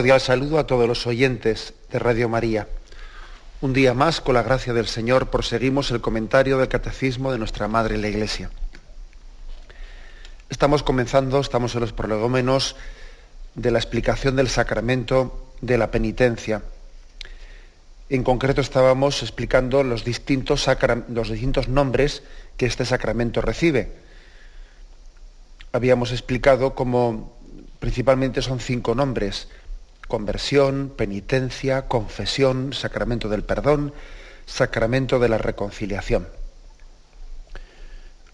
Cordial saludo a todos los oyentes de Radio María. Un día más, con la gracia del Señor, proseguimos el comentario del Catecismo de nuestra Madre la Iglesia. Estamos comenzando, estamos en los prolegómenos de la explicación del sacramento de la penitencia. En concreto estábamos explicando los distintos, los distintos nombres que este sacramento recibe. Habíamos explicado cómo principalmente son cinco nombres conversión, penitencia, confesión, sacramento del perdón, sacramento de la reconciliación.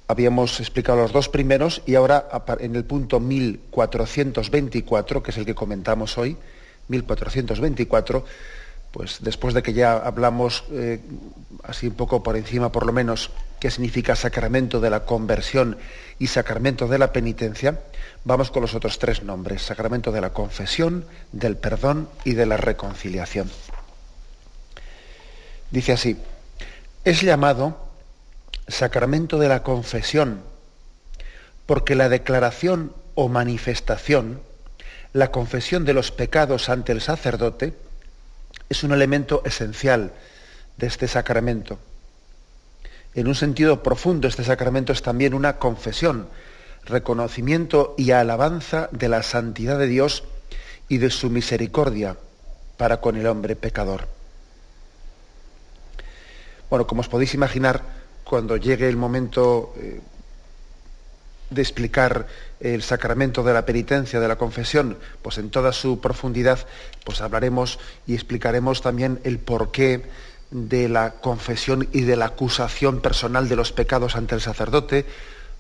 Habíamos explicado los dos primeros y ahora en el punto 1424, que es el que comentamos hoy, 1424, pues después de que ya hablamos eh, así un poco por encima por lo menos qué significa sacramento de la conversión y sacramento de la penitencia, vamos con los otros tres nombres, sacramento de la confesión, del perdón y de la reconciliación. Dice así, es llamado sacramento de la confesión porque la declaración o manifestación, la confesión de los pecados ante el sacerdote, es un elemento esencial de este sacramento. En un sentido profundo, este sacramento es también una confesión, reconocimiento y alabanza de la santidad de Dios y de su misericordia para con el hombre pecador. Bueno, como os podéis imaginar, cuando llegue el momento eh, de explicar el sacramento de la penitencia, de la confesión, pues en toda su profundidad, pues hablaremos y explicaremos también el porqué de la confesión y de la acusación personal de los pecados ante el sacerdote,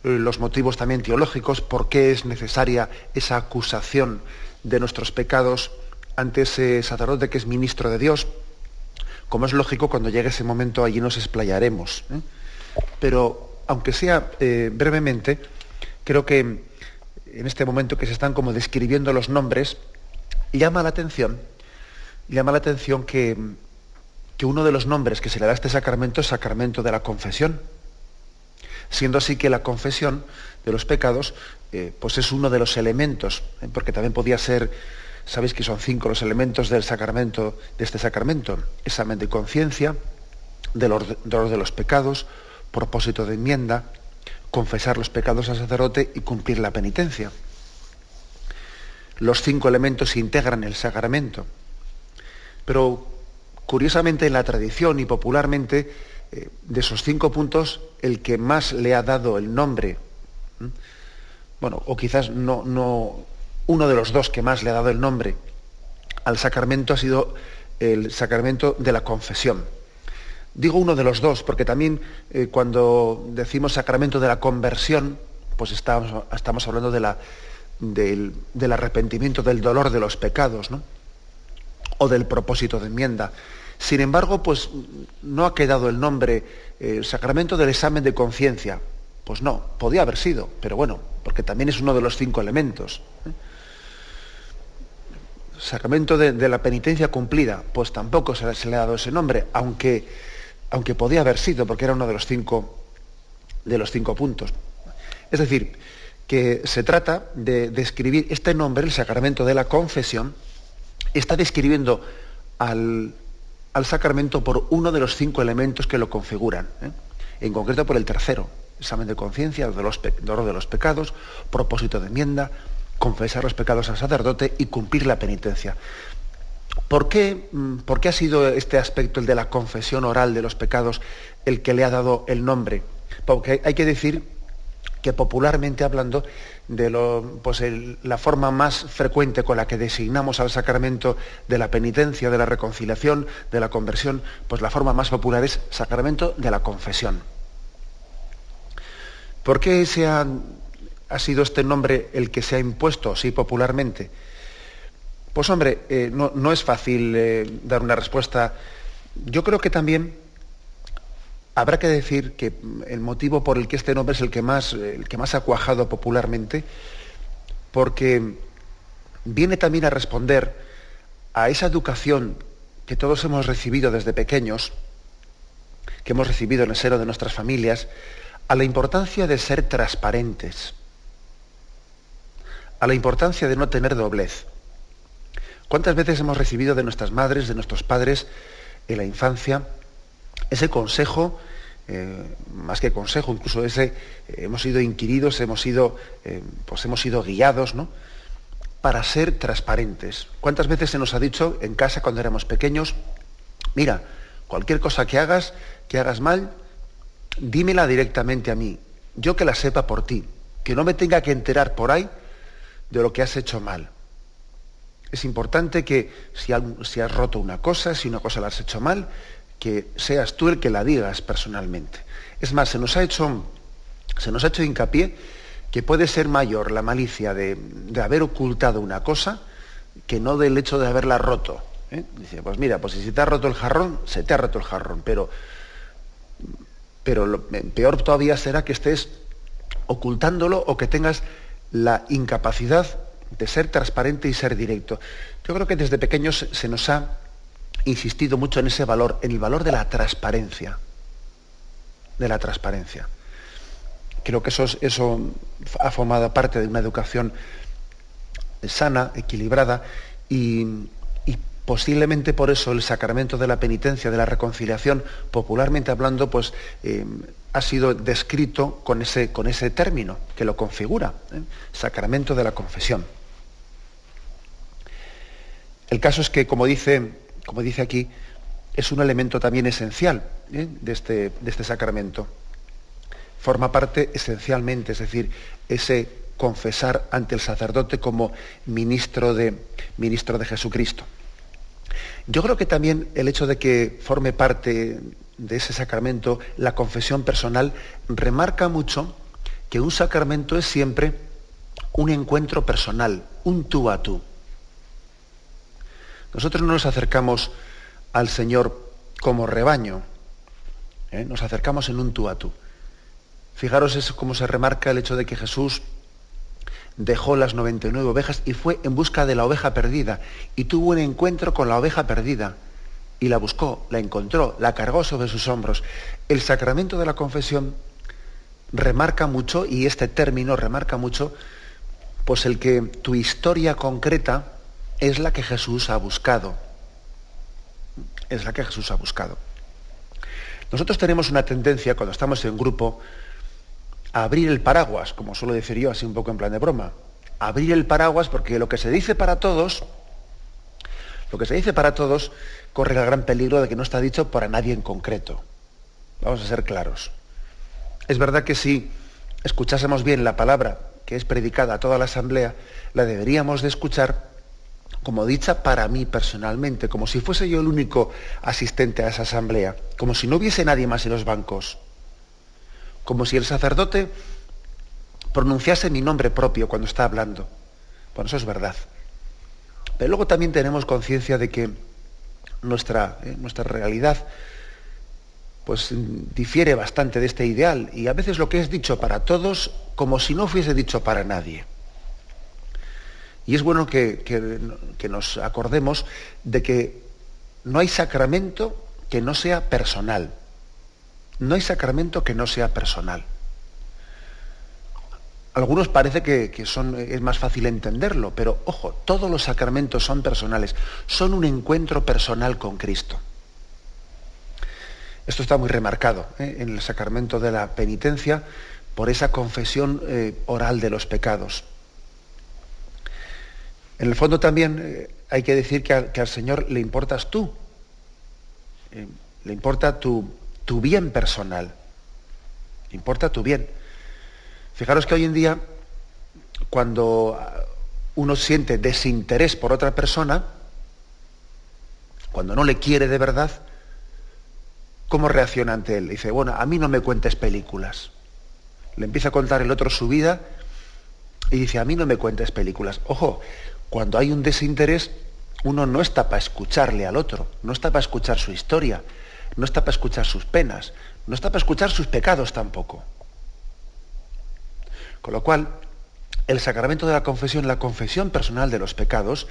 los motivos también teológicos, por qué es necesaria esa acusación de nuestros pecados ante ese sacerdote que es ministro de Dios. Como es lógico, cuando llegue ese momento allí nos explayaremos. ¿eh? Pero, aunque sea eh, brevemente, creo que en este momento que se están como describiendo los nombres, llama la atención, llama la atención que, que uno de los nombres que se le da a este sacramento es sacramento de la confesión. Siendo así que la confesión de los pecados, eh, pues es uno de los elementos, ¿eh? porque también podía ser, sabéis que son cinco los elementos del sacramento, de este sacramento, examen de conciencia, dolor de los pecados, propósito de enmienda, confesar los pecados al sacerdote y cumplir la penitencia. Los cinco elementos integran el sacramento. Pero curiosamente en la tradición y popularmente, eh, de esos cinco puntos, el que más le ha dado el nombre, bueno, o quizás no, no, uno de los dos que más le ha dado el nombre al sacramento ha sido el sacramento de la confesión. Digo uno de los dos, porque también eh, cuando decimos sacramento de la conversión, pues estamos, hablando de la, del, arrepentimiento, del dolor de los pecados, ¿no? O del propósito de enmienda. Sin embargo, pues no ha quedado el nombre el sacramento del examen de conciencia. Pues no, podía haber sido, pero bueno, porque también es uno de los cinco elementos. ¿eh? Sacramento de, la penitencia cumplida, pues tampoco se, se le ha dado ese nombre, aunque aunque podía haber sido, porque era uno de los cinco, de los cinco puntos. Es decir, que se trata de describir este nombre, el sacramento de la confesión, está describiendo al, sacramento por uno de los cinco elementos que lo configuran, ¿eh? en concreto por el tercero, examen de conciencia, dolor de los pecados, propósito de enmienda, confesar los pecados al sacerdote y cumplir la penitencia. Mm, ¿Por qué, ha sido este aspecto, el de la confesión oral de los pecados, el que le ha dado el nombre? Porque hay que decir que popularmente hablando, de lo, pues la forma más frecuente con la que designamos al sacramento de la penitencia, de la reconciliación, de la conversión, pues la forma más popular es sacramento de la confesión. ¿Por qué se ha, sido este nombre el que se ha impuesto así popularmente? Pues hombre, eh, no, es fácil eh, dar una respuesta. Yo creo que también habrá que decir que el motivo por el que este nombre es el que más, el que más ha cuajado popularmente, porque viene también a responder a esa educación que todos hemos recibido desde pequeños, que hemos recibido en el seno de nuestras familias, a la importancia de ser transparentes, a la importancia de no tener doblez. ¿Cuántas veces hemos recibido de nuestras madres, de nuestros padres en la infancia, ese consejo, eh, más que consejo, incluso ese, eh, hemos sido inquiridos, hemos sido, eh, pues hemos sido guiados, ¿no? Para ser transparentes. ¿Cuántas veces se nos ha dicho en casa cuando éramos pequeños, mira, cualquier cosa que hagas, que hagas mal, dímela directamente a mí, yo que la sepa por ti, que no me tenga que enterar por ahí de lo que has hecho mal. Es importante que si, si has roto una cosa, si una cosa la has hecho mal, que seas tú el que la digas personalmente. Es más, se nos ha hecho, se nos ha hecho hincapié que puede ser mayor la malicia de, haber ocultado una cosa que no del hecho de haberla roto. ¿eh? Dice, pues mira, pues si te ha roto el jarrón, se te ha roto el jarrón, pero, pero lo, peor todavía será que estés ocultándolo o que tengas la incapacidad de ser transparente y ser directo. Yo creo que desde pequeños se nos ha insistido mucho en ese valor, en el valor de la transparencia. De la transparencia. Creo que eso, eso ha formado parte de una educación sana, equilibrada y, posiblemente por eso el sacramento de la penitencia, de la reconciliación, popularmente hablando, pues eh, ha sido descrito con ese, con ese término que lo configura, ¿eh? sacramento de la confesión. El caso es que, como dice como dice aquí, es un elemento también esencial ¿eh? de, este, de este sacramento. Forma parte esencialmente, es decir, ese confesar ante el sacerdote como ministro de, ministro de Jesucristo. Yo creo que también el hecho de que forme parte de ese sacramento la confesión personal remarca mucho que un sacramento es siempre un encuentro personal, un tú a tú. Nosotros no nos acercamos al Señor como rebaño, ¿eh? nos acercamos en un tú a tú. Fijaros es cómo se remarca el hecho de que Jesús dejó las 99 ovejas y fue en busca de la oveja perdida y tuvo un encuentro con la oveja perdida y la buscó, la encontró, la cargó sobre sus hombros. El sacramento de la confesión remarca mucho, y este término remarca mucho, pues el que tu historia concreta es la que Jesús ha buscado. Es la que Jesús ha buscado. Nosotros tenemos una tendencia, cuando estamos en grupo, a abrir el paraguas, como suelo decir yo, así un poco en plan de broma. abrir el paraguas porque lo que se dice para todos, lo que se dice para todos, corre el gran peligro de que no está dicho para nadie en concreto. Vamos a ser claros. Es verdad que si escuchásemos bien la palabra que es predicada a toda la asamblea, la deberíamos de escuchar como dicha para mí personalmente, como si fuese yo el único asistente a esa asamblea, como si no hubiese nadie más en los bancos, como si el sacerdote pronunciase mi nombre propio cuando está hablando. Bueno, eso es verdad. Pero luego también tenemos conciencia de que nuestra, eh, nuestra realidad pues difiere bastante de este ideal y a veces lo que es dicho para todos como si no fuese dicho para nadie. Y es bueno que, nos acordemos de que no hay sacramento que no sea personal. No hay sacramento que no sea personal. algunos parece que, son, es más fácil entenderlo, pero ojo, todos los sacramentos son personales, son un encuentro personal con Cristo. Esto está muy remarcado ¿eh? en el sacramento de la penitencia por esa confesión eh, oral de los pecados. En el fondo también eh, hay que decir que, al Señor le importas tú, eh, le importa tu, tu, bien personal, le importa tu bien. Fijaros que hoy en día, cuando uno siente desinterés por otra persona, cuando no le quiere de verdad, ¿cómo reacciona ante él? Dice, bueno, a mí no me cuentes películas. Le empieza a contar el otro su vida y dice, a mí no me cuentes películas. Ojo, cuando hay un desinterés, uno no está para escucharle al otro, no está para escuchar su historia, no está para escuchar sus penas, no está para escuchar sus pecados tampoco. Con lo cual, el sacramento de la confesión, la confesión personal de los pecados,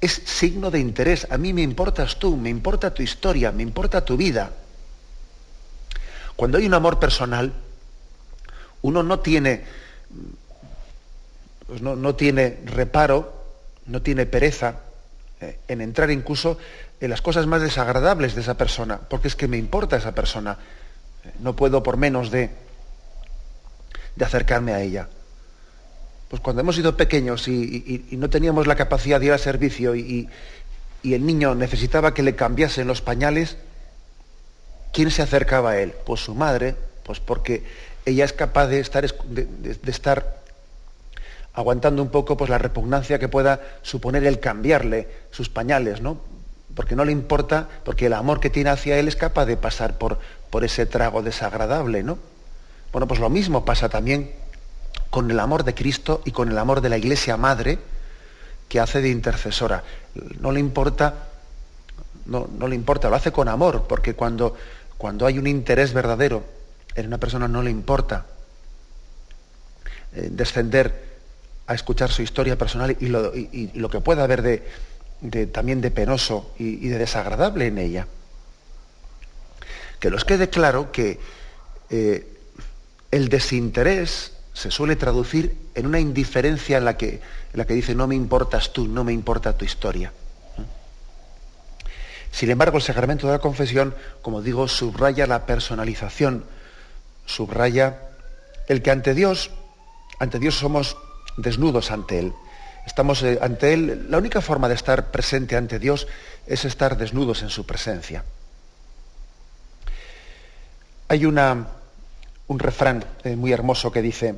es signo de interés. A mí me importas tú, me importa tu historia, me importa tu vida. Cuando hay un amor personal, uno no tiene, pues no, tiene reparo, no tiene pereza eh, en entrar incluso en las cosas más desagradables de esa persona, porque es que me importa esa persona. No puedo por menos de, de acercarme a ella. Pues cuando hemos sido pequeños y, no teníamos la capacidad de ir al servicio y, el niño necesitaba que le cambiasen los pañales, ¿quién se acercaba a él? Pues su madre, pues porque ella es capaz de estar, de, estar aguantando un poco pues, la repugnancia que pueda suponer el cambiarle sus pañales, ¿no? Porque no le importa, porque el amor que tiene hacia él es capaz de pasar por, por ese trago desagradable, ¿no? Bueno, pues lo mismo pasa también con el amor de Cristo y con el amor de la Iglesia Madre que hace de intercesora. No le importa, no, no le importa, lo hace con amor, porque cuando, cuando hay un interés verdadero en una persona no le importa eh, descender a escuchar su historia personal y lo, que pueda haber de, también de penoso y, de desagradable en ella. Que nos quede claro que eh, el desinterés se suele traducir en una indiferencia en la que, en la que dice no me importas tú, no me importa tu historia. Sin embargo, el sacramento de la confesión, como digo, subraya la personalización, subraya el que ante Dios, ante Dios somos desnudos ante Él. Estamos eh, ante Él, la única forma de estar presente ante Dios es estar desnudos en su presencia. Hay una, un refrán eh, muy hermoso que dice,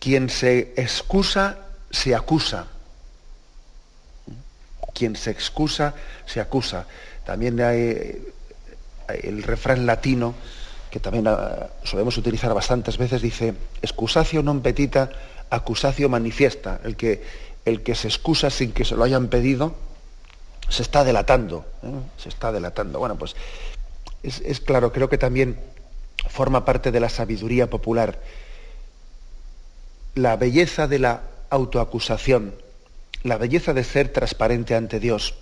quien se excusa, se acusa. Quien se excusa, se acusa. También hay eh, el refrán latino, que también ah, solemos utilizar bastantes veces, dice, excusatio non petita, acusatio manifiesta. El que, el que se excusa sin que se lo hayan pedido, se está delatando. ¿eh? Se está delatando. Bueno, pues es claro, creo que también forma parte de la sabiduría popular. La belleza de la autoacusación, la belleza de ser transparente ante Dios.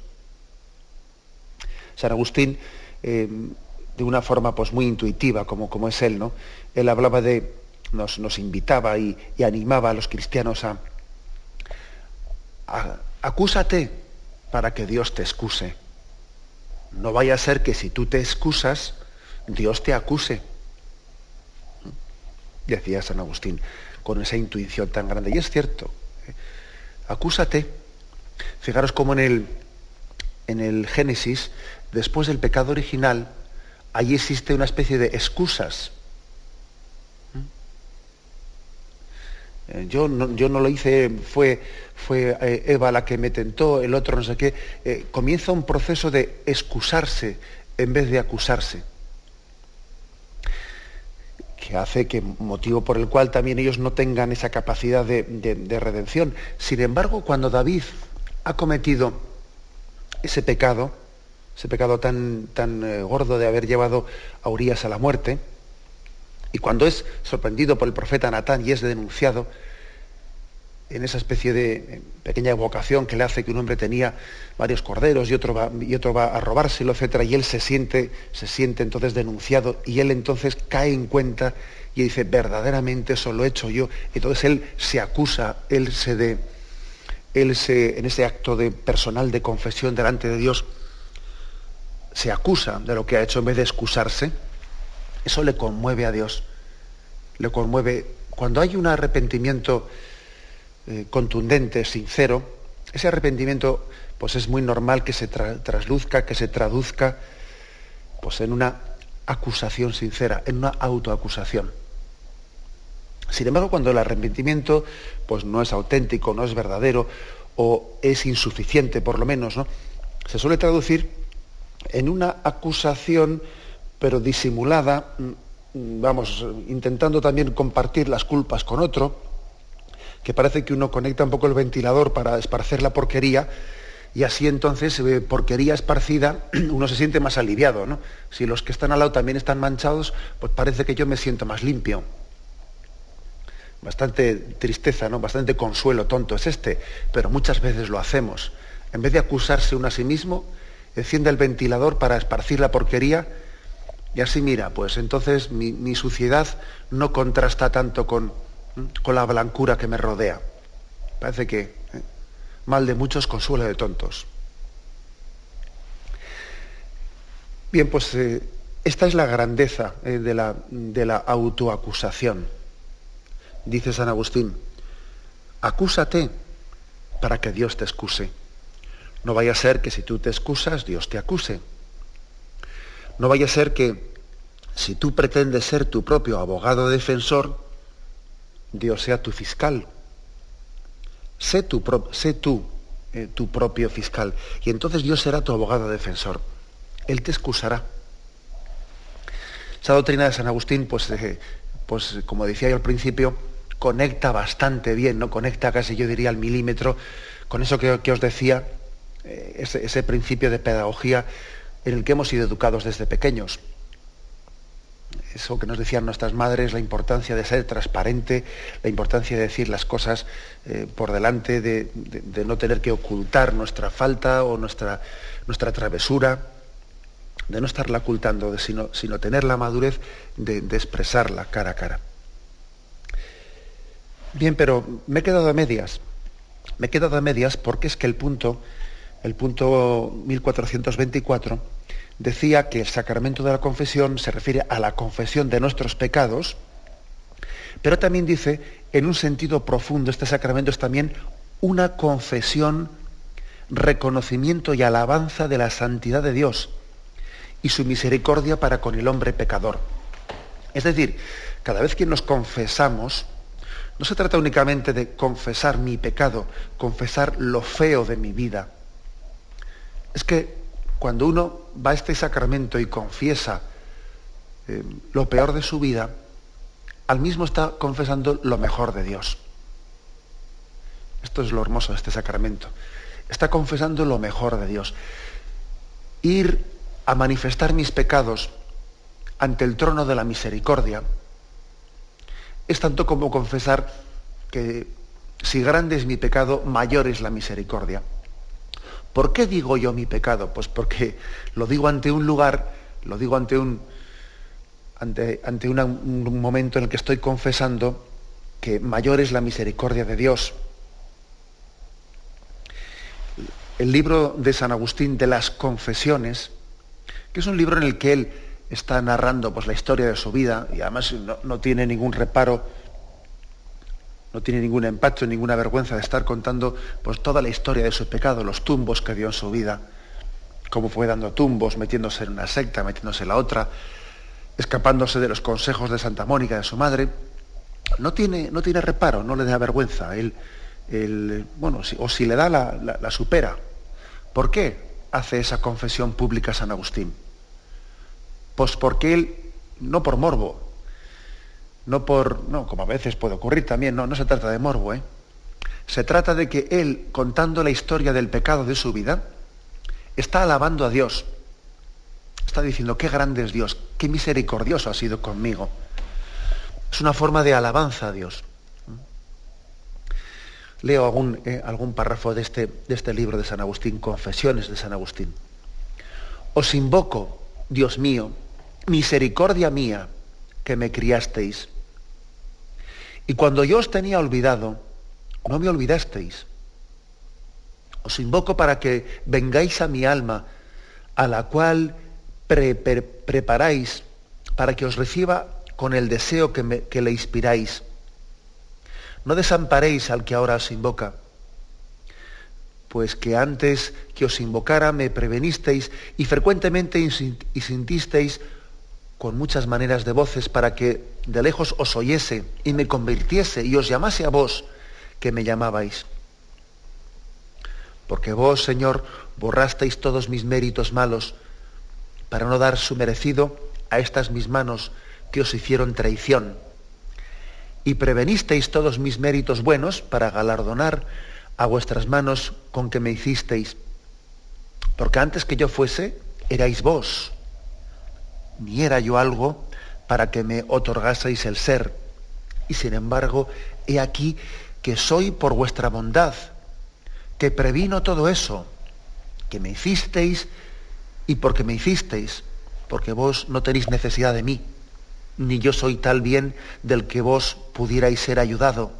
San Agustín, eh, de una forma pues, muy intuitiva, como, como es él, ¿no? Él hablaba de, nos, nos invitaba y, animaba a los cristianos a, a, acúsate para que Dios te excuse. No vaya a ser que si tú te excusas, Dios te acuse decía San Agustín, con esa intuición tan grande. Y es cierto, ¿eh? acúsate. Fijaros cómo en el, en el Génesis, después del pecado original, ahí existe una especie de excusas. ¿Eh? Yo no, yo no, lo hice, fue, fue eh, Eva la que me tentó, el otro no sé qué. comienza un proceso de excusarse en vez de acusarse que hace que motivo por el cual también ellos no tengan esa capacidad de, redención. Sin embargo, cuando David ha cometido ese pecado, ese pecado tan, tan eh, gordo de haber llevado a Urias a la muerte, y cuando es sorprendido por el profeta Natán y es denunciado, en esa especie de eh, pequeña evocación que le hace que un hombre tenía varios corderos y otro va, y otro va a robárselo, etc. Y él se siente, se siente entonces denunciado y él entonces cae en cuenta y dice, verdaderamente eso lo he hecho yo. Entonces él se acusa, él se de, él se, en ese acto de personal de confesión delante de Dios, se acusa de lo que ha hecho en vez de excusarse. Eso le conmueve a Dios. Le conmueve. Cuando hay un arrepentimiento eh, contundente, sincero, ese arrepentimiento pues es muy normal que se trasluzca, que se traduzca pues en una acusación sincera, en una autoacusación. Sin embargo, cuando el arrepentimiento pues, no es auténtico, no es verdadero o es insuficiente, por lo menos, ¿no? se suele traducir en una acusación, pero disimulada, vamos, intentando también compartir las culpas con otro, que parece que uno conecta un poco el ventilador para esparcer la porquería, y así entonces, eh, porquería esparcida, uno se siente más aliviado, ¿no? Si los que están al lado también están manchados, pues parece que yo me siento más limpio. Bastante tristeza, ¿no? Bastante consuelo tonto es este, pero muchas veces lo hacemos. En vez de acusarse uno a sí mismo, enciende el ventilador para esparcir la porquería y así mira, pues entonces mi, suciedad no contrasta tanto con, con, la blancura que me rodea. Parece que ¿eh? mal de muchos, consuelo de tontos. Bien, pues eh, esta es la grandeza eh, de, la, de la autoacusación. Dice San Agustín, acúsate para que Dios te excuse. No vaya a ser que si tú te excusas, Dios te acuse. No vaya a ser que si tú pretendes ser tu propio abogado defensor, Dios sea tu fiscal. Sé tú, sé tú eh, tu propio fiscal. Y entonces Dios será tu abogado defensor. Él te excusará. Esa doctrina de San Agustín, pues, eh, pues como decía yo al principio, conecta bastante bien, ¿no? Conecta casi yo diría al milímetro con eso que, que os decía eh, ese, principio de pedagogía en el que hemos sido educados desde pequeños. Eso que nos decían nuestras madres, la importancia de ser transparente, la importancia de decir las cosas eh, por delante, de, no tener que ocultar nuestra falta o nuestra, nuestra travesura, de no estarla ocultando, sino, sino tener la madurez de, de expresarla cara a cara. Bien, pero me he quedado a medias. Me he quedado a medias porque es que el punto el punto 1424, decía que el sacramento de la confesión se refiere a la confesión de nuestros pecados, pero también dice, en un sentido profundo, este sacramento es también una confesión, reconocimiento y alabanza de la santidad de Dios y su misericordia para con el hombre pecador. Es decir, cada vez que nos confesamos, no se trata únicamente de confesar mi pecado, confesar lo feo de mi vida, es que cuando uno va a este sacramento y confiesa eh, lo peor de su vida, al mismo está confesando lo mejor de Dios. Esto es lo hermoso de este sacramento. Está confesando lo mejor de Dios. Ir a manifestar mis pecados ante el trono de la misericordia es tanto como confesar que si grande es mi pecado, mayor es la misericordia. ¿Por qué digo yo mi pecado? Pues porque lo digo ante un lugar, lo digo ante un, ante, ante un momento en el que estoy confesando que mayor es la misericordia de Dios. El libro de San Agustín de las Confesiones, que es un libro en el que él está narrando pues, la historia de su vida y además no, no tiene ningún reparo no tiene ningún empacho, ninguna vergüenza de estar contando pues, toda la historia de su pecado, los tumbos que dio en su vida, cómo fue dando tumbos, metiéndose en una secta, metiéndose en la otra, escapándose de los consejos de Santa Mónica, de su madre. No tiene, no tiene reparo, no le da vergüenza. Él, bueno, o si le da, la, la supera. ¿Por qué hace esa confesión pública San Agustín? Pues porque él, no por morbo, no por, no, como a veces puede ocurrir también, no, no se trata de morbo, ¿eh? Se trata de que él, contando la historia del pecado de su vida, está alabando a Dios. Está diciendo, qué grande es Dios, qué misericordioso ha sido conmigo. Es una forma de alabanza a Dios. Leo algún, eh, algún párrafo de este, de este libro de San Agustín, Confesiones de San Agustín. Os invoco, Dios mío, misericordia mía, que me criasteis. Y cuando yo os tenía olvidado, no me olvidasteis. Os invoco para que vengáis a mi alma, a la cual preparáis para que os reciba con el deseo que, que le inspiráis. No desamparéis al que ahora os invoca, pues que antes que os invocara me prevenisteis y frecuentemente y sintisteis con muchas maneras de voces para que de lejos os oyese y me convirtiese y os llamase a vos que me llamabais. Porque vos, Señor, borrasteis todos mis méritos malos para no dar su merecido a estas mis manos que os hicieron traición. Y prevenisteis todos mis méritos buenos para galardonar a vuestras manos con que me hicisteis. Porque antes que yo fuese, erais vos. Ni era yo algo para que me otorgaseis el ser. Y sin embargo, he aquí que soy por vuestra bondad, que previno todo eso, que me hicisteis y porque me hicisteis, porque vos no tenéis necesidad de mí, ni yo soy tal bien del que vos pudierais ser ayudado,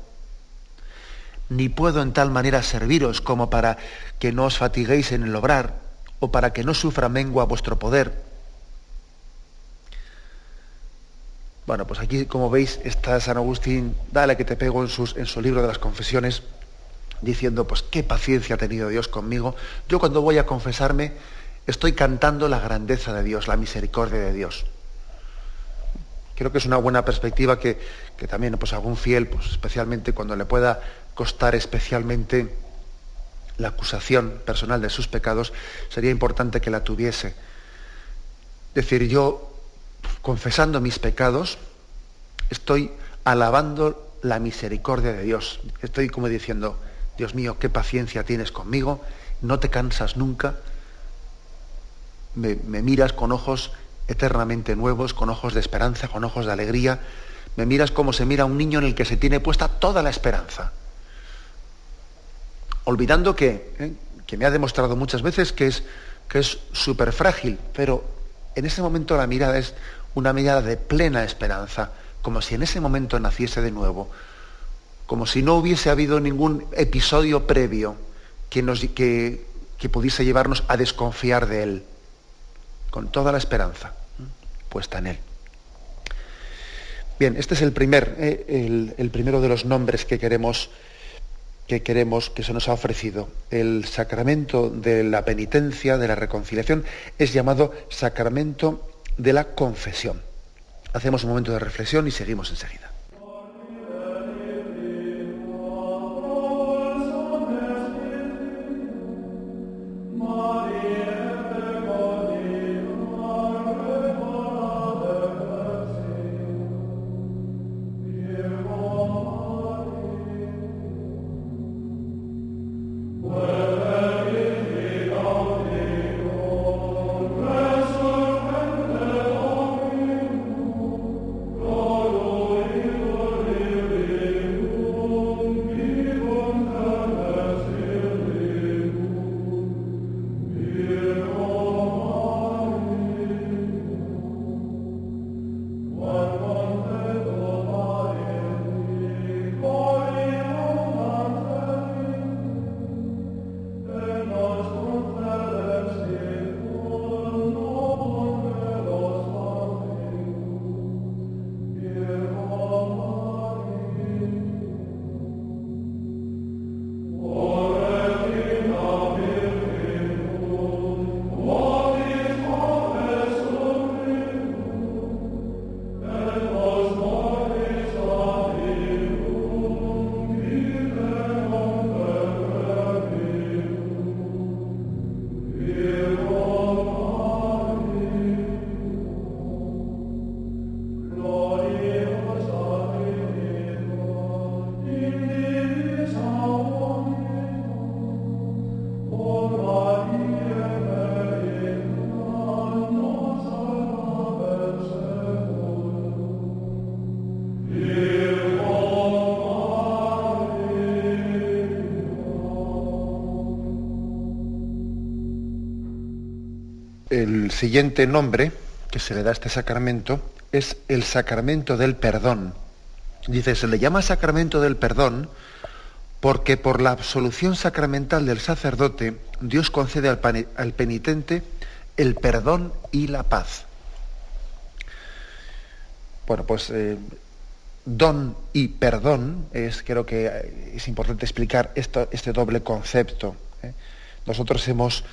ni puedo en tal manera serviros como para que no os fatiguéis en el obrar, o para que no sufra mengua vuestro poder. Bueno, pues aquí, como veis, está San Agustín, dale que te pego en, en su libro de las confesiones, diciendo, pues qué paciencia ha tenido Dios conmigo. Yo cuando voy a confesarme, estoy cantando la grandeza de Dios, la misericordia de Dios. Creo que es una buena perspectiva que, que también pues, algún fiel, pues, especialmente cuando le pueda costar especialmente la acusación personal de sus pecados, sería importante que la tuviese. Es decir, yo, confesando mis pecados, estoy alabando la misericordia de Dios. Estoy como diciendo, Dios mío, qué paciencia tienes conmigo, no te cansas nunca, me, miras con ojos eternamente nuevos, con ojos de esperanza, con ojos de alegría, me miras como se mira un niño en el que se tiene puesta toda la esperanza olvidando que, ¿eh? que me ha demostrado muchas veces que es que es súper frágil, pero en ese momento la mirada es una mirada de plena esperanza, como si en ese momento naciese de nuevo, como si no hubiese habido ningún episodio previo que, nos, que, que pudiese llevarnos a desconfiar de Él, con toda la esperanza ¿eh? puesta en Él. Bien, este es el, primer, ¿eh? el, el primero de los nombres que queremos que queremos, que se nos ha ofrecido. El sacramento de la penitencia, de la reconciliación, es llamado sacramento de la confesión. Hacemos un momento de reflexión y seguimos enseguida. El siguiente nombre que se le da a este sacramento es el sacramento del perdón. Dice, se le llama sacramento del perdón porque por la absolución sacramental del sacerdote Dios concede al, penitente el perdón y la paz. Bueno, pues eh, don y perdón es, creo que es importante explicar este doble concepto. ¿eh? Nosotros hemos,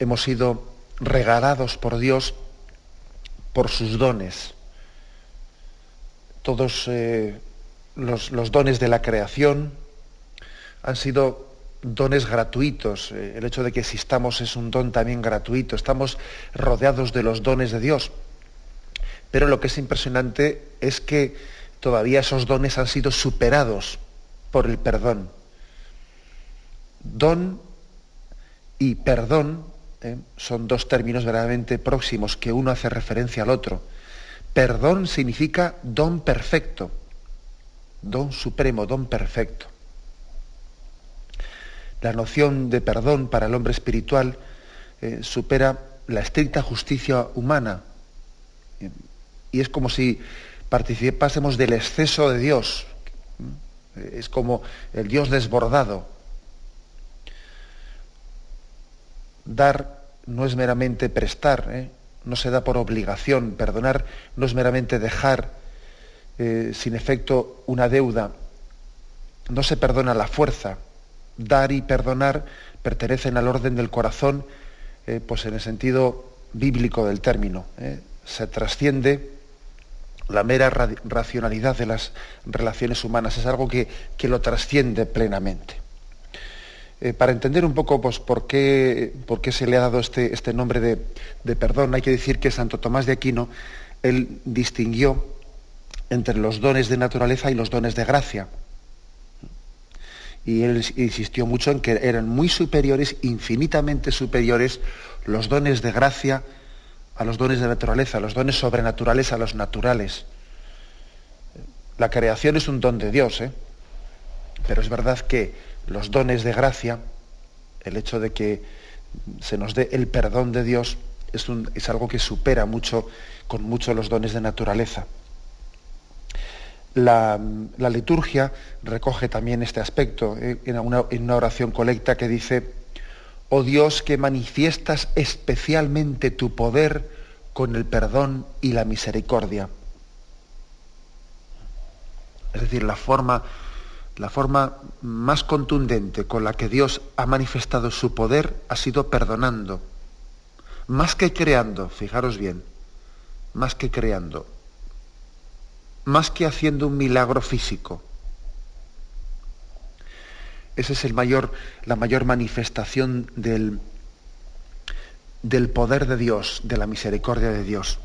hemos sido regalados por Dios por sus dones. Todos eh, los, los, dones de la creación han sido dones gratuitos. Eh, el hecho de que existamos es un don también gratuito. Estamos rodeados de los dones de Dios. Pero lo que es impresionante es que todavía esos dones han sido superados por el perdón. Don y perdón ¿eh? son dos términos verdaderamente próximos, que uno hace referencia al otro. Perdón significa don perfecto, don supremo, don perfecto. La noción de perdón para el hombre espiritual eh, supera la estricta justicia humana y es como si participásemos del exceso de Dios. Es como el Dios desbordado. Dar no es meramente prestar, ¿eh? no se da por obligación. Perdonar no es meramente dejar eh, sin efecto una deuda. No se perdona la fuerza. Dar y perdonar pertenecen al orden del corazón, eh, pues en el sentido bíblico del término. Se trasciende la mera racionalidad de las relaciones humanas, es algo que, lo trasciende plenamente. Eh, para entender un poco pues, por, qué, por, qué, se le ha dado este, este nombre de, perdón, hay que decir que Santo Tomás de Aquino, él distinguió entre los dones de naturaleza y los dones de gracia. Y él insistió mucho en que eran muy superiores, infinitamente superiores, los dones de gracia a los dones de naturaleza, los dones sobrenaturales a los naturales. La creación es un don de Dios, ¿eh? pero es verdad que los dones de gracia, el hecho de que se nos dé el perdón de Dios, es, algo que supera mucho, con mucho los dones de naturaleza. La, liturgia recoge también este aspecto ¿eh? en una oración colecta que dice, oh Dios que manifiestas especialmente tu poder con el perdón y la misericordia. Es decir, la forma, la forma más contundente con la que Dios ha manifestado su poder ha sido perdonando. Más que creando, fijaros bien, más que creando, más que haciendo un milagro físico, esa es el mayor, la mayor manifestación del, del poder de Dios, de la misericordia de Dios.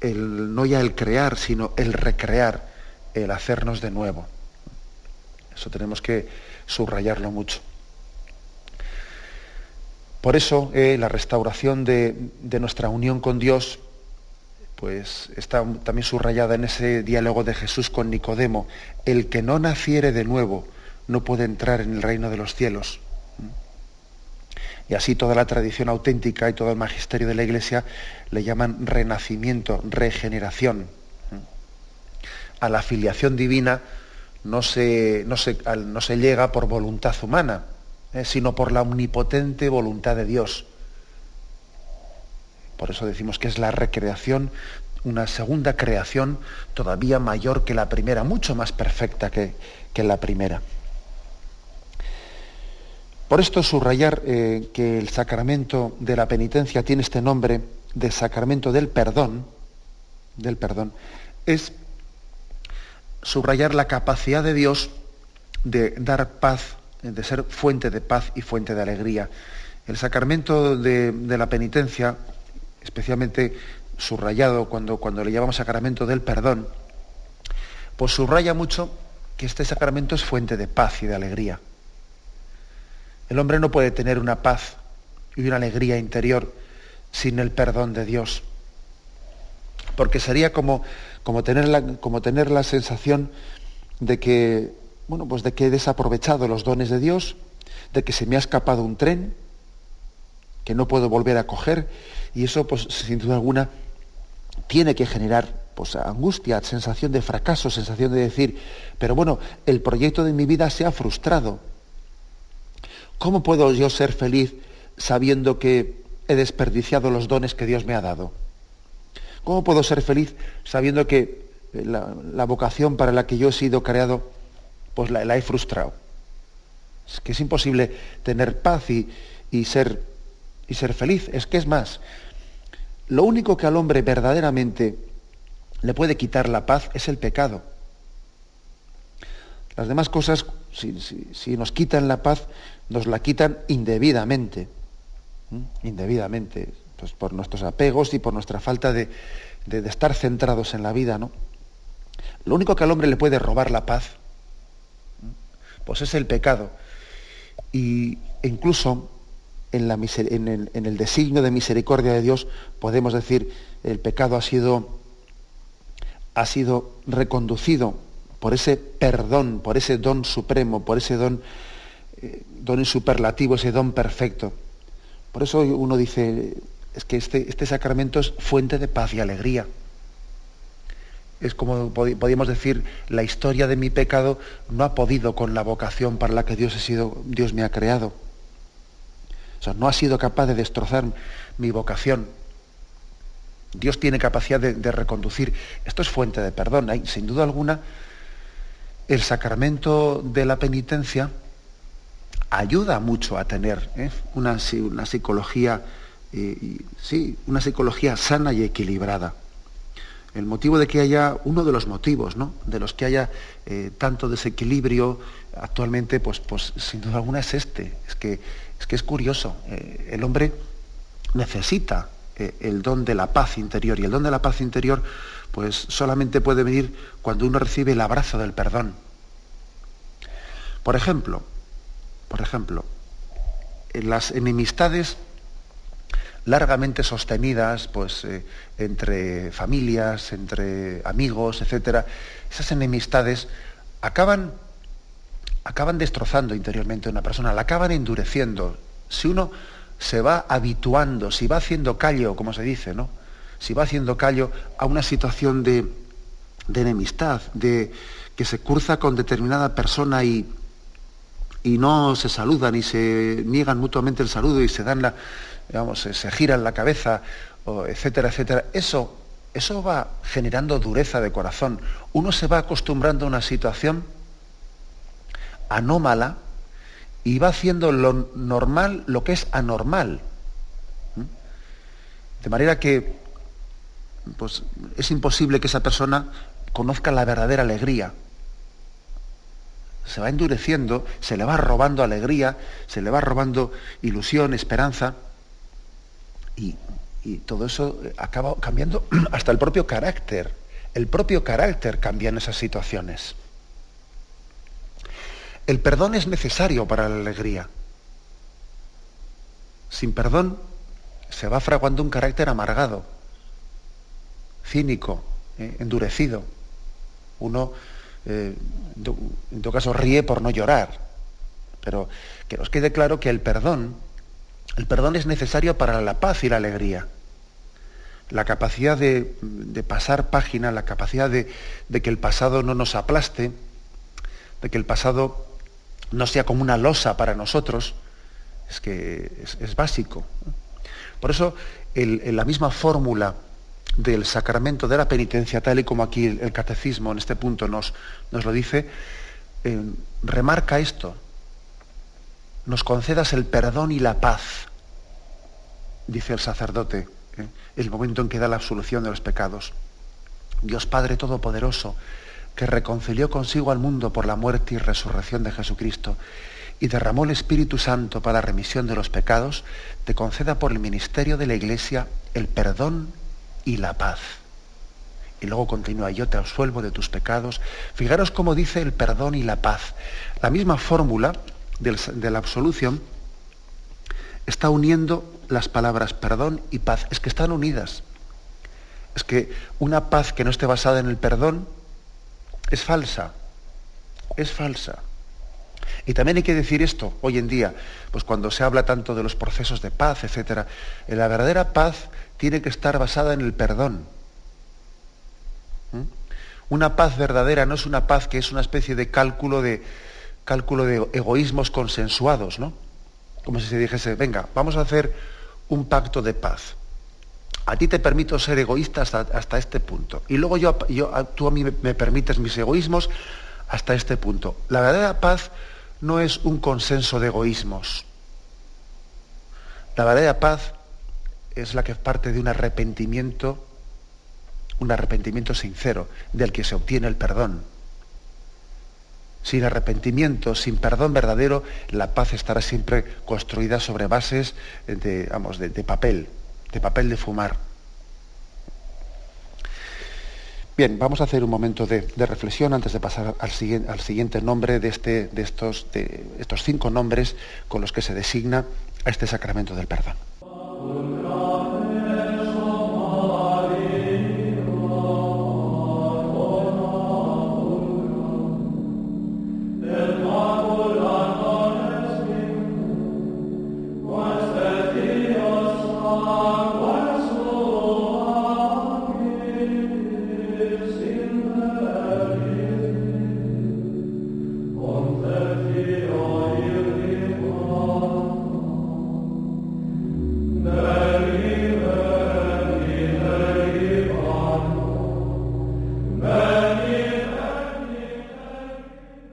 El, no ya el crear, sino el recrear, el hacernos de nuevo. Eso tenemos que subrayarlo mucho. Por eso eh, la restauración de, de, nuestra unión con Dios pues está también subrayada en ese diálogo de Jesús con Nicodemo. El que no naciere de nuevo no puede entrar en el reino de los cielos. Y así toda la tradición auténtica y todo el magisterio de la Iglesia le llaman renacimiento, regeneración. A la filiación divina no se, no no se llega por voluntad humana, ¿eh? sino por la omnipotente voluntad de Dios. Por eso decimos que es la recreación, una segunda creación todavía mayor que la primera, mucho más perfecta que, que la primera. Por esto subrayar eh, que el sacramento de la penitencia tiene este nombre de sacramento del perdón, del perdón, es subrayar la capacidad de Dios de dar paz, de ser fuente de paz y fuente de alegría. El sacramento de, la penitencia, especialmente subrayado cuando, cuando le llamamos sacramento del perdón, pues subraya mucho que este sacramento es fuente de paz y de alegría. El hombre no puede tener una paz y una alegría interior sin el perdón de Dios. Porque sería como, como, tener, la, como tener la sensación de que, bueno, pues de que he desaprovechado los dones de Dios, de que se me ha escapado un tren, que no puedo volver a coger, y eso, pues, sin duda alguna, tiene que generar pues, angustia, sensación de fracaso, sensación de decir, pero bueno, el proyecto de mi vida se ha frustrado ¿Cómo puedo yo ser feliz sabiendo que he desperdiciado los dones que Dios me ha dado? ¿Cómo puedo ser feliz sabiendo que eh, la, vocación para la que yo he sido creado, pues la, he frustrado? Es que es imposible tener paz y, ser, y ser feliz. Es que es más, lo único que al hombre verdaderamente le puede quitar la paz es el pecado. Las demás cosas, si, nos quitan la paz, nos la quitan indebidamente. Indebidamente, pues por nuestros apegos y por nuestra falta de, de, estar centrados en la vida, ¿no? Lo único que al hombre le puede robar la paz, pues es el pecado. Y incluso en, la, en, el, en el designio de misericordia de Dios podemos decir el pecado ha sido, ha sido reconducido por ese perdón, por ese don supremo, por ese don, eh, don superlativo, ese don perfecto. Por eso uno dice, es que este, este sacramento es fuente de paz y alegría. Es como podríamos decir, la historia de mi pecado no ha podido con la vocación para la que Dios, sido, Dios me ha creado. O sea, no ha sido capaz de destrozar mi vocación. Dios tiene capacidad de, reconducir. Esto es fuente de perdón. Hay, sin duda alguna, el sacramento de la penitencia ayuda mucho a tener ¿eh? una, una, psicología, eh, sí, una psicología sana y equilibrada. El motivo de que haya, uno de los motivos, ¿no? De los que haya eh, tanto desequilibrio actualmente, pues, pues sin duda alguna es este. Es que es, que es curioso. el hombre necesita el don de la paz interior y el don de la paz interior pues solamente puede venir cuando uno recibe el abrazo del perdón. Por ejemplo, por ejemplo, en las enemistades largamente sostenidas pues, eh, entre familias, entre amigos, etc., esas enemistades acaban, acaban destrozando interiormente a una persona, la acaban endureciendo. Si uno se va habituando, si va haciendo callo, como se dice, ¿no? si va haciendo callo a una situación de, enemistad, de que se cruza con determinada persona y, y no se saludan y se niegan mutuamente el saludo y se dan la, digamos, se, giran la cabeza, etcétera, etcétera. Eso, eso va generando dureza de corazón. Uno se va acostumbrando a una situación anómala y va haciendo lo normal lo que es anormal. De manera que pues es imposible que esa persona conozca la verdadera alegría. Se va endureciendo, se le va robando alegría, se le va robando ilusión, esperanza, y, todo eso acaba cambiando hasta el propio carácter. El propio carácter cambia en esas situaciones. El perdón es necesario para la alegría. Sin perdón se va fraguando un carácter amargado cínico, eh, endurecido. Uno, eh, en todo caso, ríe por no llorar. Pero que nos quede claro que el perdón, el perdón es necesario para la paz y la alegría. La capacidad de, pasar página, la capacidad de, que el pasado no nos aplaste, de que el pasado no sea como una losa para nosotros, es que es, básico. Por eso, la misma fórmula del sacramento de la penitencia, tal y como aquí el, catecismo en este punto nos, nos lo dice, eh, remarca esto. Nos concedas el perdón y la paz, dice el sacerdote, ¿eh? el momento en que da la absolución de los pecados. Dios Padre Todopoderoso, que reconcilió consigo al mundo por la muerte y resurrección de Jesucristo y derramó el Espíritu Santo para remisión de los pecados, te conceda por el ministerio de la Iglesia el perdón y la paz. Y luego continúa, yo te absuelvo de tus pecados. Fijaros cómo dice el perdón y la paz. La misma fórmula de la absolución está uniendo las palabras perdón y paz. Es que están unidas. Es que una paz que no esté basada en el perdón es falsa. Es falsa. Y también hay que decir esto hoy en día, pues cuando se habla tanto de los procesos de paz, etc. La verdadera paz tiene que estar basada en el perdón. ¿Mm? Una paz verdadera no es una paz que es una especie de cálculo de, cálculo de egoísmos consensuados, ¿no? Como si se dijese, venga, vamos a hacer un pacto de paz. A ti te permito ser egoísta hasta, este punto. Y luego yo, yo, tú a mí me permites mis egoísmos hasta este punto. La verdadera paz no es un consenso de egoísmos. La verdadera paz es la que parte de un arrepentimiento, un arrepentimiento sincero, del que se obtiene el perdón. Sin arrepentimiento, sin perdón verdadero, la paz estará siempre construida sobre bases de, vamos, de, papel, de papel de fumar. Bien, vamos a hacer un momento de, reflexión antes de pasar al, siguiente, al siguiente nombre de, este, de, estos, de estos cinco nombres con los que se designa a este sacramento del perdón.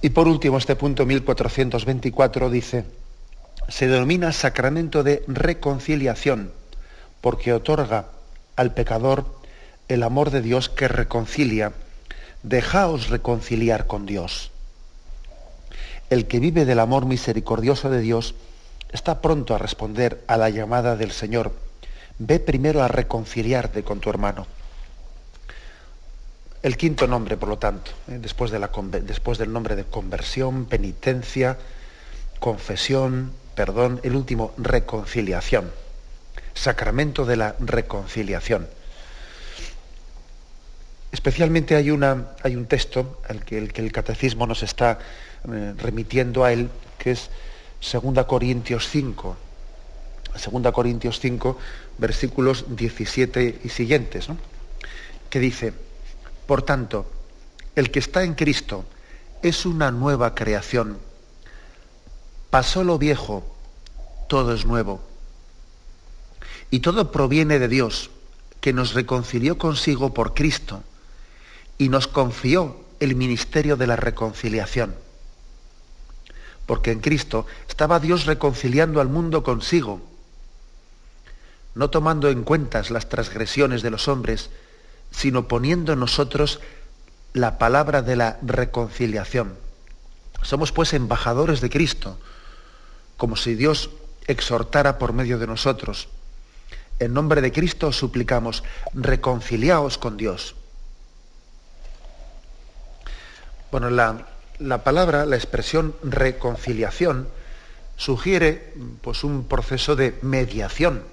Y por último, este punto 1424 dice, se denomina sacramento de reconciliación porque otorga al pecador el amor de Dios que reconcilia. Dejaos reconciliar con Dios. El que vive del amor misericordioso de Dios está pronto a responder a la llamada del Señor. Ve primero a reconciliarte con tu hermano. El quinto nombre, por lo tanto, ¿eh? después, del nombre de conversión, penitencia, confesión, perdón, el último, reconciliación. Sacramento de la reconciliación. Especialmente hay, un texto al que, el catecismo nos está eh, remitiendo a él, que es 2 Corintios 5. 2 Corintios 5, versículos 17 y siguientes, que dice, por tanto, el que está en Cristo es una nueva creación. Pasó lo viejo, todo es nuevo. Y todo proviene de Dios, que nos reconcilió consigo por Cristo y nos confió el ministerio de la reconciliación. Porque en Cristo estaba Dios reconciliando al mundo consigo, no tomando en cuenta las transgresiones de los hombres, sino poniendo en nosotros la palabra de la reconciliación. Somos pues embajadores de Cristo, como si Dios exhortara por medio de nosotros. En nombre de Cristo suplicamos, reconciliaos con Dios. Bueno, la, la palabra, la expresión reconciliación, sugiere pues, un proceso de mediación.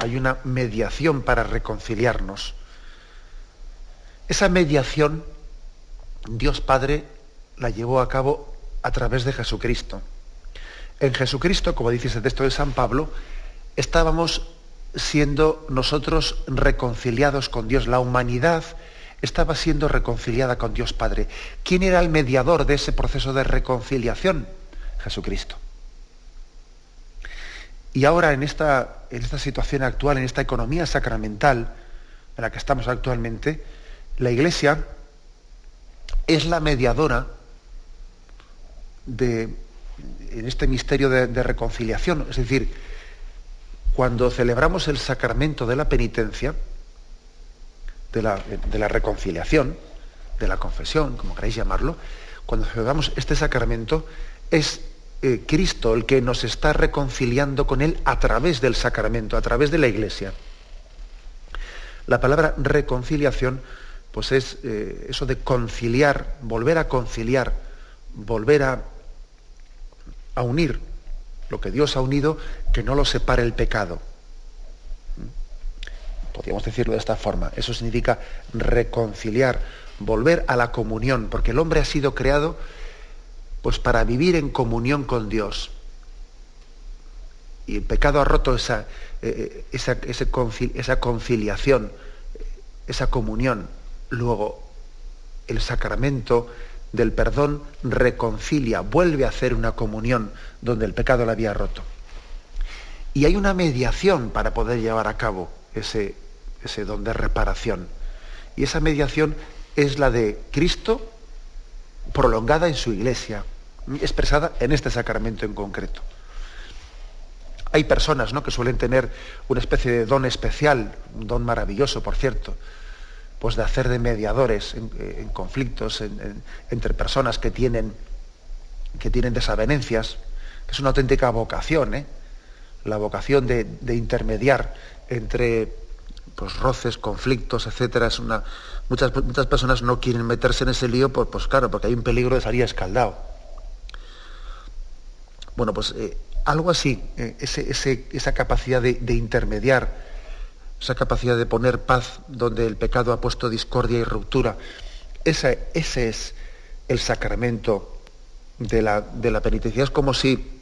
Hay una mediación para reconciliarnos. Esa mediación Dios Padre la llevó a cabo a través de Jesucristo. En Jesucristo, como dice ese texto de San Pablo, estábamos siendo nosotros reconciliados con Dios. La humanidad estaba siendo reconciliada con Dios Padre. ¿Quién era el mediador de ese proceso de reconciliación? Jesucristo. Y ahora en esta, en esta situación actual, en esta economía sacramental en la que estamos actualmente, la Iglesia es la mediadora de, en este misterio de, reconciliación. Es decir, cuando celebramos el sacramento de la penitencia, de la, reconciliación, de la confesión, como queráis llamarlo, cuando celebramos este sacramento, es eh, Cristo el que nos está reconciliando con Él a través del sacramento, a través de la Iglesia. La palabra reconciliación pues es eh, eso de conciliar, volver a conciliar, volver a, unir lo que Dios ha unido, que no lo separe el pecado. ¿Mm? Podríamos decirlo de esta forma. Eso significa reconciliar, volver a la comunión, porque el hombre ha sido creado pues para vivir en comunión con Dios. Y el pecado ha roto esa, eh, esa, esa conciliación, esa comunión. Luego, el sacramento del perdón reconcilia, vuelve a hacer una comunión donde el pecado la había roto. Y hay una mediación para poder llevar a cabo ese, ese don de reparación. Y esa mediación es la de Cristo prolongada en su iglesia, expresada en este sacramento en concreto. hay personas ¿no? que suelen tener una especie de don especial, un don maravilloso, por cierto, pues de hacer de mediadores en, conflictos entre personas que tienen, que tienen desavenencias, que es una auténtica vocación, ¿eh? la vocación de, intermediar entre pues, roces, conflictos, etcétera, es una. Muchas, muchas personas no quieren meterse en ese lío, pues, pues claro, porque hay un peligro de salir escaldado. Bueno, pues eh, algo así, eh, esa capacidad de, intermediar, esa capacidad de poner paz donde el pecado ha puesto discordia y ruptura, ese, ese es el sacramento de la, de la penitencia. Es como si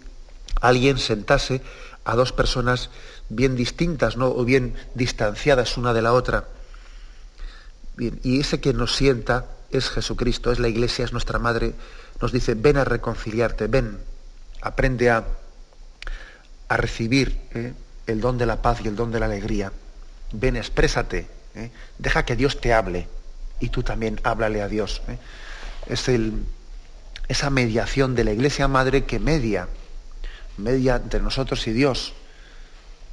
alguien sentase a dos personas bien distintas ¿no? o bien distanciadas una de la otra. y ese que nos sienta es Jesucristo, es la iglesia, es nuestra madre, nos dice, ven a reconciliarte, ven, aprende a, a recibir ¿eh? el don de la paz y el don de la alegría. Ven, exprésate, ¿eh? deja que Dios te hable y tú también háblale a Dios. ¿eh? Es el, esa mediación de la Iglesia Madre que media, media entre nosotros y Dios,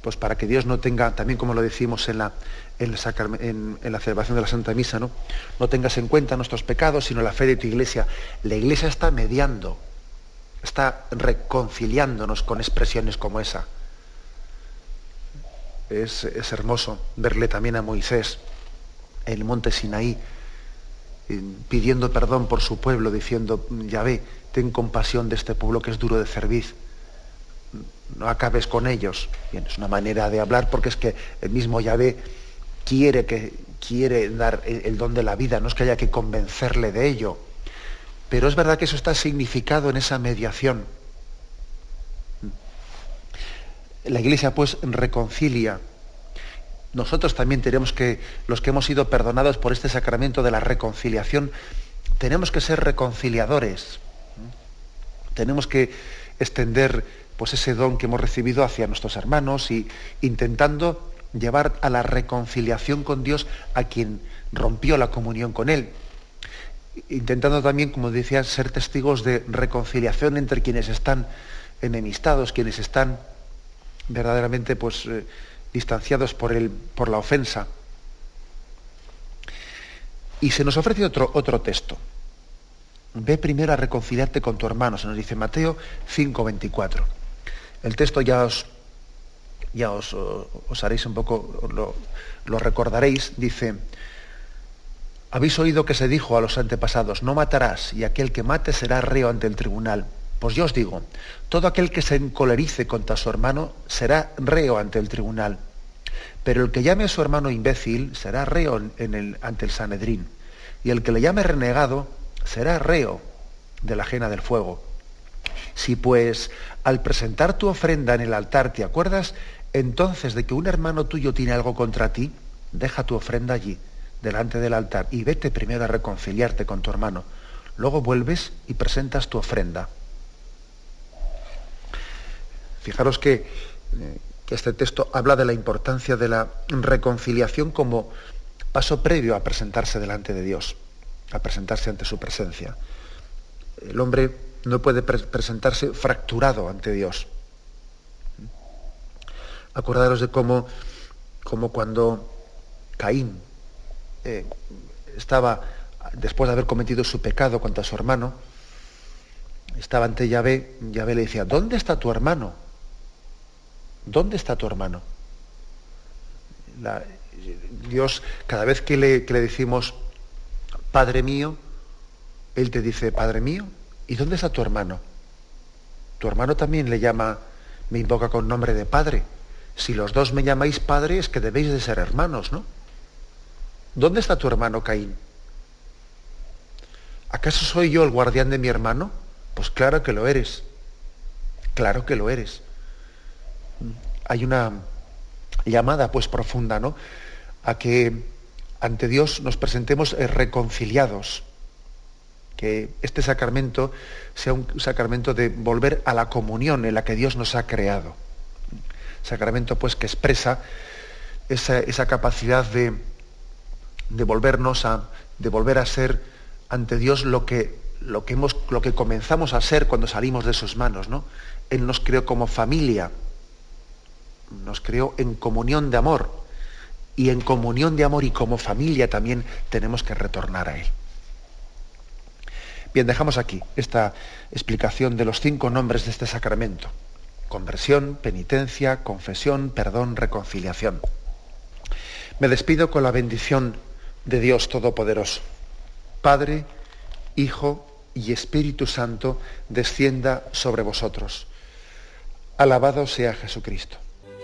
pues para que Dios no tenga, también como lo decimos en la, en, en, la celebración de la Santa Misa, ¿no? no tengas en cuenta nuestros pecados, sino la fe de tu Iglesia. La Iglesia está mediando está reconciliándonos con expresiones como esa. Es, hermoso verle también a Moisés en el monte Sinaí, pidiendo perdón por su pueblo, diciendo, Yahvé, ten compasión de este pueblo que es duro de cerviz, no acabes con ellos. Bien, es una manera de hablar porque es que el mismo Yahvé quiere, que, quiere dar el don de la vida, no es que haya que convencerle de ello pero es verdad que eso está significado en esa mediación. La Iglesia pues reconcilia. Nosotros también tenemos que, los que hemos sido perdonados por este sacramento de la reconciliación, tenemos que ser reconciliadores. Tenemos que extender pues ese don que hemos recibido hacia nuestros hermanos y intentando llevar a la reconciliación con Dios a quien rompió la comunión con Él intentando también, como decía, ser testigos de reconciliación entre quienes están enemistados, quienes están verdaderamente pues, eh, distanciados por, el, por la ofensa. Y se nos ofrece otro, otro texto. Ve primero a reconciliarte con tu hermano, se nos dice Mateo 5:24. El texto ya os, ya os, haréis un poco, lo, lo recordaréis, dice, habéis oído que se dijo a los antepasados, no matarás, y aquel que mate será reo ante el tribunal. Pues yo os digo, todo aquel que se encolerice contra su hermano será reo ante el tribunal. Pero el que llame a su hermano imbécil será reo ante el Sanedrín. Y el que le llame renegado será reo de la ajena del fuego. Si pues al presentar tu ofrenda en el altar te acuerdas entonces de que un hermano tuyo tiene algo contra ti, deja tu ofrenda allí delante del altar y vete primero a reconciliarte con tu hermano. Luego vuelves y presentas tu ofrenda. Fijaros que, eh, que, este texto habla de la importancia de la reconciliación como paso previo a presentarse delante de Dios, a presentarse ante su presencia. El hombre no puede presentarse fracturado ante Dios. Acordaros de cómo, cómo cuando Caín eh, estaba, después de haber cometido su pecado contra su hermano, estaba ante Yahvé, Yahvé le decía, ¿dónde está tu hermano? ¿Dónde está tu hermano? Dios, cada vez que le, que le decimos, Padre mío, Él te dice, Padre mío, ¿y dónde está tu hermano? Tu hermano también le llama, me invoca con nombre de Padre. Si los dos me llamáis Padre es que debéis de ser hermanos, ¿no? ¿Dónde está tu hermano Caín? ¿Acaso soy yo el guardián de mi hermano? Pues claro que lo eres. Claro que lo eres. Hay una llamada pues profunda, ¿no? A que ante Dios nos presentemos reconciliados. Que este sacramento sea un sacramento de volver a la comunión en la que Dios nos ha creado. Sacramento pues que expresa esa, esa capacidad de, de volvernos a, de volver a ser ante Dios lo que, lo que, hemos, lo que comenzamos a ser cuando salimos de sus manos. ¿no? Él nos creó como familia. Nos creó en comunión de amor y en comunión de amor y como familia también tenemos que retornar a Él. Bien, dejamos aquí esta explicación de los cinco nombres de este sacramento. Conversión, penitencia, confesión, perdón, reconciliación. Me despido con la bendición de Dios Todopoderoso. Padre, Hijo y Espíritu Santo, descienda sobre vosotros. Alabado sea Jesucristo.